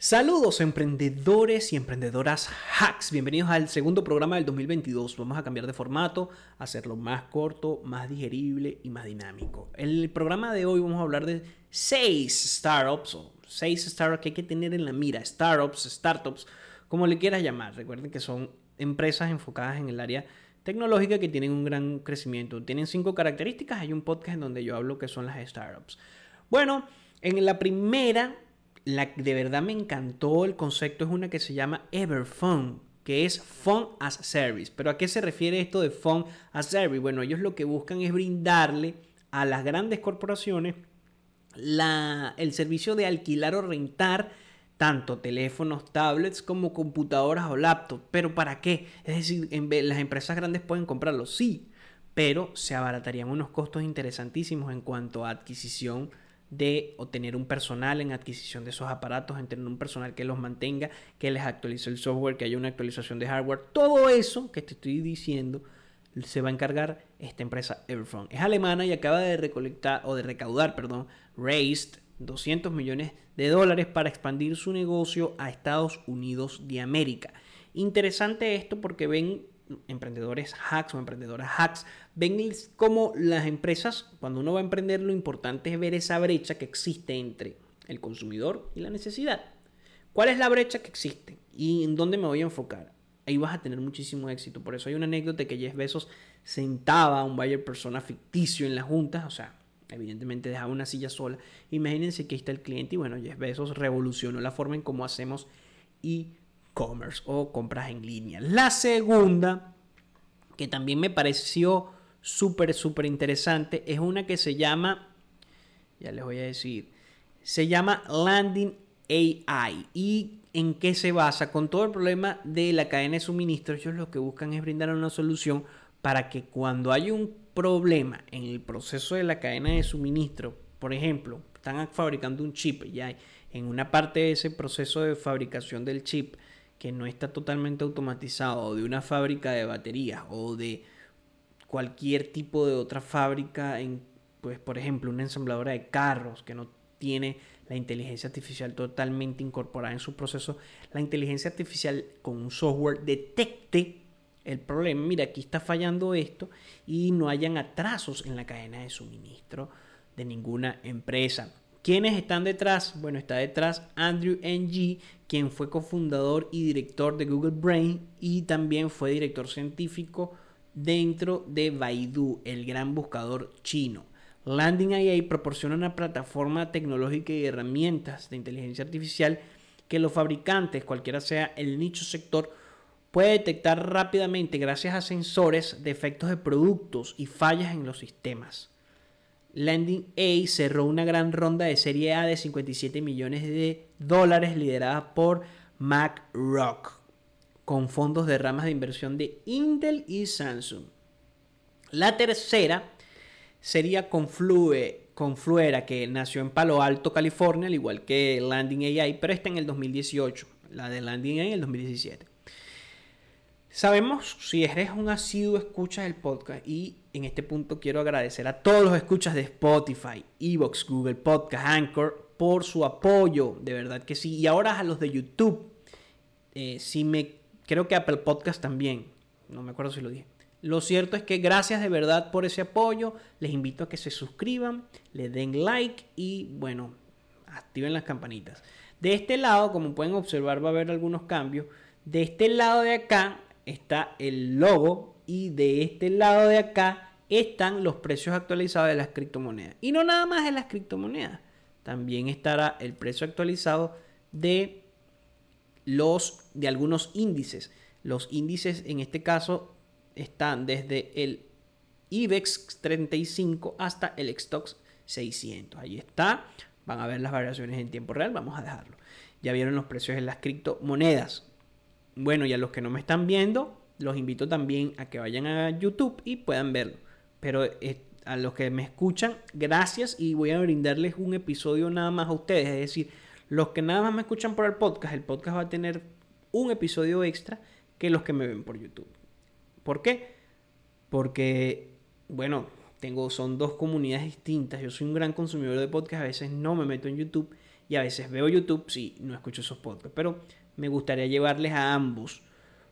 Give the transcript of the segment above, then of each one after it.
Saludos emprendedores y emprendedoras hacks, bienvenidos al segundo programa del 2022. Vamos a cambiar de formato, hacerlo más corto, más digerible y más dinámico. En el programa de hoy vamos a hablar de seis startups o seis startups que hay que tener en la mira, startups, startups, como le quieras llamar. Recuerden que son empresas enfocadas en el área tecnológica que tienen un gran crecimiento. Tienen cinco características, hay un podcast en donde yo hablo que son las startups. Bueno, en la primera la de verdad me encantó el concepto es una que se llama Everphone, que es Phone as Service. Pero ¿a qué se refiere esto de Phone as Service? Bueno, ellos lo que buscan es brindarle a las grandes corporaciones la, el servicio de alquilar o rentar tanto teléfonos, tablets como computadoras o laptops. ¿Pero para qué? Es decir, las empresas grandes pueden comprarlo, sí, pero se abaratarían unos costos interesantísimos en cuanto a adquisición de obtener un personal en adquisición de esos aparatos, en tener un personal que los mantenga, que les actualice el software, que haya una actualización de hardware. Todo eso que te estoy diciendo se va a encargar esta empresa Everphone. Es alemana y acaba de recolectar o de recaudar, perdón, raised 200 millones de dólares para expandir su negocio a Estados Unidos de América. Interesante esto porque ven emprendedores hacks o emprendedoras hacks, ven cómo las empresas, cuando uno va a emprender, lo importante es ver esa brecha que existe entre el consumidor y la necesidad. ¿Cuál es la brecha que existe? ¿Y en dónde me voy a enfocar? Ahí vas a tener muchísimo éxito. Por eso hay una anécdota que Jeff Bezos sentaba a un buyer persona ficticio en la junta, o sea, evidentemente dejaba una silla sola. Imagínense que ahí está el cliente y bueno, Jeff Bezos revolucionó la forma en cómo hacemos y commerce o compras en línea. La segunda, que también me pareció súper, súper interesante, es una que se llama, ya les voy a decir, se llama Landing AI. ¿Y en qué se basa? Con todo el problema de la cadena de suministro, ellos lo que buscan es brindar una solución para que cuando hay un problema en el proceso de la cadena de suministro, por ejemplo, están fabricando un chip y hay en una parte de ese proceso de fabricación del chip que no está totalmente automatizado, de una fábrica de baterías o de cualquier tipo de otra fábrica, en, pues por ejemplo una ensambladora de carros que no tiene la inteligencia artificial totalmente incorporada en su proceso, la inteligencia artificial con un software detecte el problema, mira, aquí está fallando esto y no hayan atrasos en la cadena de suministro de ninguna empresa. ¿Quiénes están detrás? Bueno, está detrás Andrew Ng, quien fue cofundador y director de Google Brain y también fue director científico dentro de Baidu, el gran buscador chino. Landing AI proporciona una plataforma tecnológica y herramientas de inteligencia artificial que los fabricantes, cualquiera sea el nicho sector, puede detectar rápidamente gracias a sensores defectos de productos y fallas en los sistemas. Landing A cerró una gran ronda de serie A de 57 millones de dólares liderada por MacRock, con fondos de ramas de inversión de Intel y Samsung. La tercera sería Conflue, Confluera, que nació en Palo Alto, California, al igual que Landing AI, pero está en el 2018. La de Landing AI en el 2017. Sabemos si eres un asiduo escucha del podcast y en este punto quiero agradecer a todos los escuchas de Spotify, Evox, Google Podcast, Anchor por su apoyo, de verdad que sí. Y ahora a los de YouTube, eh, si me creo que Apple Podcast también, no me acuerdo si lo dije. Lo cierto es que gracias de verdad por ese apoyo. Les invito a que se suscriban, le den like y bueno, activen las campanitas. De este lado, como pueden observar, va a haber algunos cambios. De este lado de acá está el logo y de este lado de acá están los precios actualizados de las criptomonedas. Y no nada más de las criptomonedas, también estará el precio actualizado de los de algunos índices. Los índices en este caso están desde el IBEX 35 hasta el Stoxx 600. Ahí está. Van a ver las variaciones en tiempo real. Vamos a dejarlo. Ya vieron los precios de las criptomonedas. Bueno, y a los que no me están viendo, los invito también a que vayan a YouTube y puedan verlo. Pero eh, a los que me escuchan, gracias y voy a brindarles un episodio nada más a ustedes. Es decir, los que nada más me escuchan por el podcast, el podcast va a tener un episodio extra que los que me ven por YouTube. ¿Por qué? Porque, bueno, tengo, son dos comunidades distintas. Yo soy un gran consumidor de podcast, a veces no me meto en YouTube y a veces veo YouTube, sí, no escucho esos podcasts, pero me gustaría llevarles a ambos.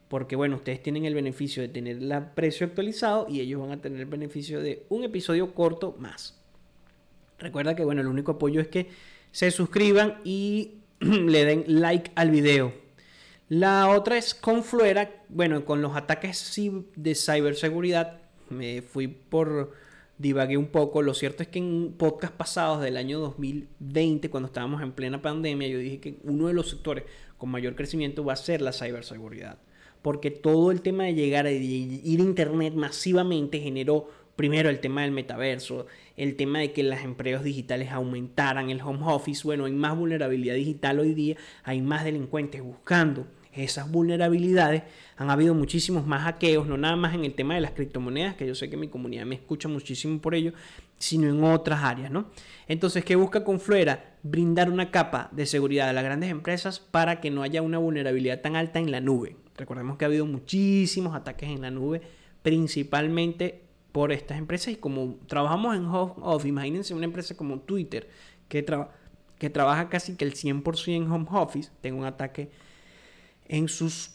Porque bueno, ustedes tienen el beneficio de tener el precio actualizado y ellos van a tener el beneficio de un episodio corto más. Recuerda que bueno, el único apoyo es que se suscriban y le den like al video. La otra es con Fluera, bueno, con los ataques de ciberseguridad, me fui por divagué un poco. Lo cierto es que en podcast pasados del año 2020, cuando estábamos en plena pandemia, yo dije que uno de los sectores con mayor crecimiento va a ser la ciberseguridad. Porque todo el tema de llegar a ir a Internet masivamente generó primero el tema del metaverso, el tema de que las empresas digitales aumentaran el home office. Bueno, hay más vulnerabilidad digital hoy día, hay más delincuentes buscando esas vulnerabilidades. Han habido muchísimos más hackeos, no nada más en el tema de las criptomonedas, que yo sé que mi comunidad me escucha muchísimo por ello, sino en otras áreas, ¿no? Entonces, ¿qué busca Confluera? Brindar una capa de seguridad a las grandes empresas para que no haya una vulnerabilidad tan alta en la nube. Recordemos que ha habido muchísimos ataques en la nube, principalmente por estas empresas y como trabajamos en home office, imagínense una empresa como Twitter que, que trabaja casi que el 100% en home office, tenga un ataque en, sus,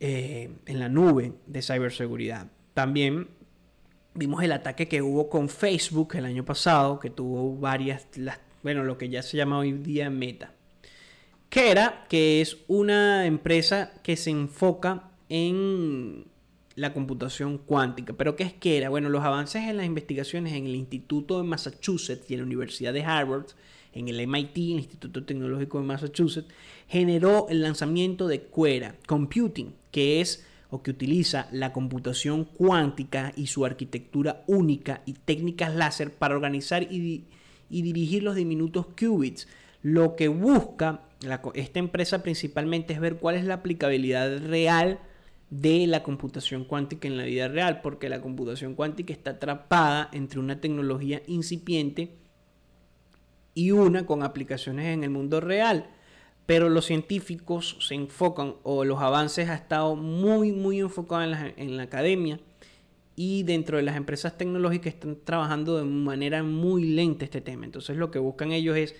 eh, en la nube de ciberseguridad. También vimos el ataque que hubo con Facebook el año pasado, que tuvo varias, las, bueno, lo que ya se llama hoy día Meta. Que era que es una empresa que se enfoca en la computación cuántica. ¿Pero qué es que era? Bueno, los avances en las investigaciones en el Instituto de Massachusetts y en la Universidad de Harvard en el MIT, el Instituto Tecnológico de Massachusetts, generó el lanzamiento de Quera Computing, que es o que utiliza la computación cuántica y su arquitectura única y técnicas láser para organizar y, dirigir los diminutos qubits. Lo que busca esta empresa principalmente es ver cuál es la aplicabilidad real de la computación cuántica en la vida real, porque la computación cuántica está atrapada entre una tecnología incipiente y una con aplicaciones en el mundo real. Pero los científicos se enfocan, o los avances ha estado muy, muy enfocados en la, en la academia y dentro de las empresas tecnológicas están trabajando de manera muy lenta este tema. Entonces lo que buscan ellos es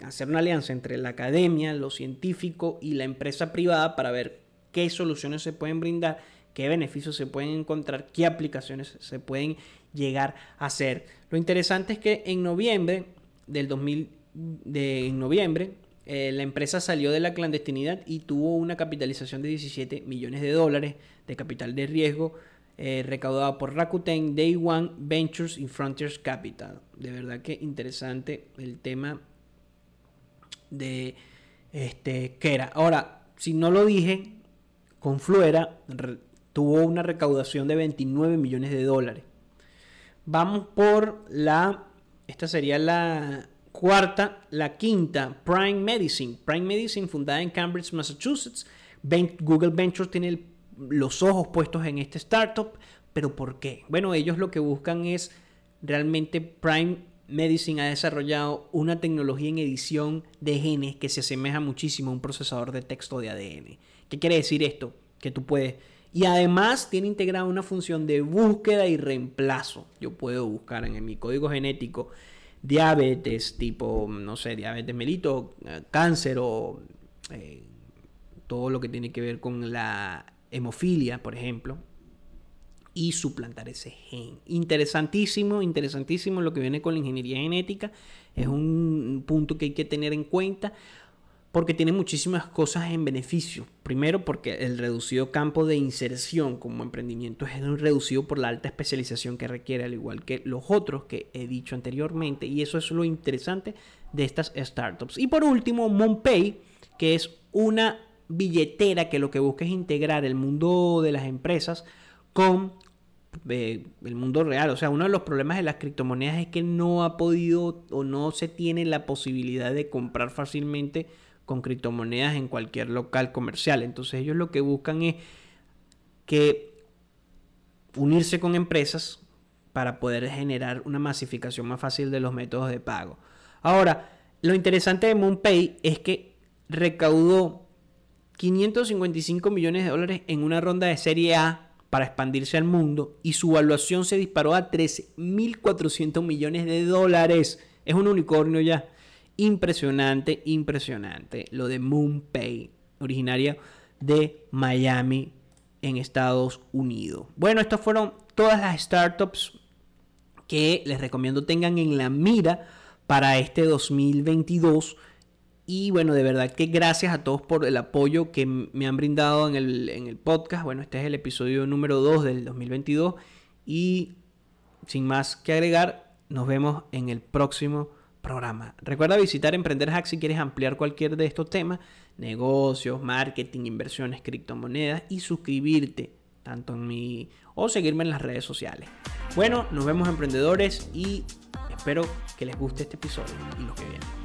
hacer una alianza entre la academia, los científicos y la empresa privada para ver qué soluciones se pueden brindar, qué beneficios se pueden encontrar, qué aplicaciones se pueden llegar a hacer. Lo interesante es que en noviembre del 2000, de, en noviembre, eh, la empresa salió de la clandestinidad y tuvo una capitalización de 17 millones de dólares de capital de riesgo eh, recaudado por Rakuten, Day One Ventures y Frontiers Capital. De verdad que interesante el tema de este. Ahora, si no lo dije, Confluera tuvo una recaudación de 29 millones de dólares. Vamos por la esta sería la cuarta. La quinta, Prime Medicine. Prime Medicine, fundada en Cambridge, Massachusetts. Google Ventures tiene los ojos puestos en este startup. ¿Pero por qué? Bueno, ellos lo que buscan es realmente Prime Medicine ha desarrollado una tecnología en edición de genes que se asemeja muchísimo a un procesador de texto de ADN. ¿Qué quiere decir esto? Que tú puedes y además tiene integrada una función de búsqueda y reemplazo. Yo puedo buscar en mi código genético diabetes, tipo, no sé, diabetes melito, eh, cáncer o eh, todo lo que tiene que ver con la hemofilia, por ejemplo, y suplantar ese gen. Interesantísimo, interesantísimo lo que viene con la ingeniería genética. Es un punto que hay que tener en cuenta porque tiene muchísimas cosas en beneficio. Primero, porque el reducido campo de inserción como emprendimiento es reducido por la alta especialización que requiere, al igual que los otros que he dicho anteriormente. Y eso es lo interesante de estas startups. Y por último, MonPay, que es una billetera que lo que busca es integrar el mundo de las empresas con eh, el mundo real. O sea, uno de los problemas de las criptomonedas es que no ha podido o no se tiene la posibilidad de comprar fácilmente con criptomonedas en cualquier local comercial. Entonces ellos lo que buscan es que unirse con empresas para poder generar una masificación más fácil de los métodos de pago. Ahora, lo interesante de MoonPay es que recaudó 555 millones de dólares en una ronda de serie A para expandirse al mundo y su valuación se disparó a 13.400 millones de dólares. Es un unicornio ya impresionante, impresionante. Lo de MoonPay, originaria de Miami en Estados Unidos. Bueno, estas fueron todas las startups que les recomiendo tengan en la mira para este 2022. Y bueno, de verdad que gracias a todos por el apoyo que me han brindado en el, en el podcast. Bueno, este es el episodio número 2 del 2022. Y sin más que agregar, nos vemos en el próximo programa. Recuerda visitar Emprender Hack si quieres ampliar cualquier de estos temas, negocios, marketing, inversiones, criptomonedas y suscribirte tanto en mi o seguirme en las redes sociales. Bueno, nos vemos emprendedores y espero que les guste este episodio y los que vienen.